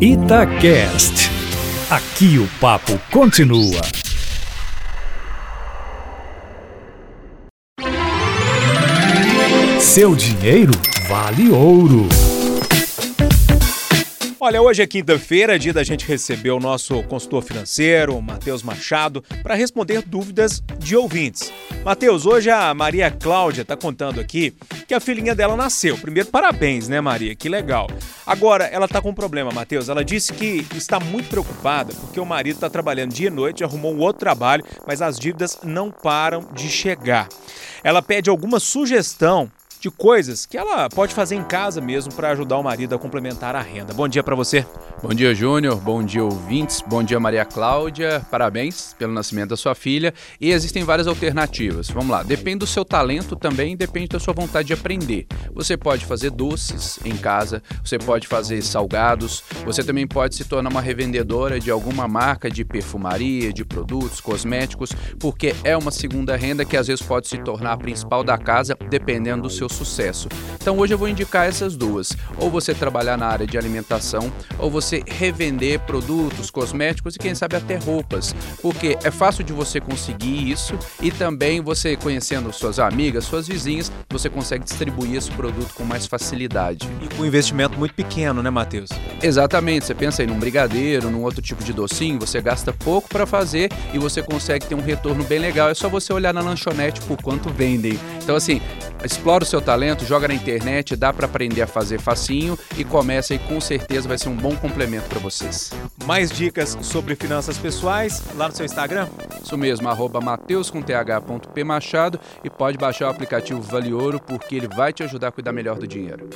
Itacast. Aqui o papo continua. Seu dinheiro vale ouro. Olha, hoje é quinta-feira, dia da gente receber o nosso consultor financeiro, Matheus Machado, para responder dúvidas de ouvintes. Matheus, hoje a Maria Cláudia está contando aqui que a filhinha dela nasceu. Primeiro, parabéns, né, Maria? Que legal. Agora, ela está com um problema, Matheus. Ela disse que está muito preocupada porque o marido está trabalhando dia e noite, arrumou um outro trabalho, mas as dívidas não param de chegar. Ela pede alguma sugestão de coisas que ela pode fazer em casa mesmo para ajudar o marido a complementar a renda. Bom dia para você. Bom dia, Júnior. Bom dia, ouvintes. Bom dia, Maria Cláudia. Parabéns pelo nascimento da sua filha. E existem várias alternativas. Vamos lá. Depende do seu talento também, depende da sua vontade de aprender. Você pode fazer doces em casa, você pode fazer salgados, você também pode se tornar uma revendedora de alguma marca de perfumaria, de produtos, cosméticos, porque é uma segunda renda que às vezes pode se tornar a principal da casa, dependendo do seu sucesso. Então hoje eu vou indicar essas duas: ou você trabalhar na área de alimentação, ou você revender produtos, cosméticos e quem sabe até roupas, porque é fácil de você conseguir isso e também você conhecendo suas amigas, suas vizinhas, você consegue distribuir esse produto com mais facilidade. E com um investimento muito pequeno, né, Matheus? Exatamente. Você pensa aí num brigadeiro, num outro tipo de docinho, você gasta pouco para fazer e você consegue ter um retorno bem legal. É só você olhar na lanchonete por quanto vendem. Então assim, explora o seu talento, joga na internet, dá para aprender a fazer facinho e começa e com certeza vai ser um bom complemento para vocês. Mais dicas sobre finanças pessoais lá no seu Instagram? Isso mesmo, arroba mateus com th.p machado e pode baixar o aplicativo Vale Ouro porque ele vai te ajudar a cuidar melhor do dinheiro.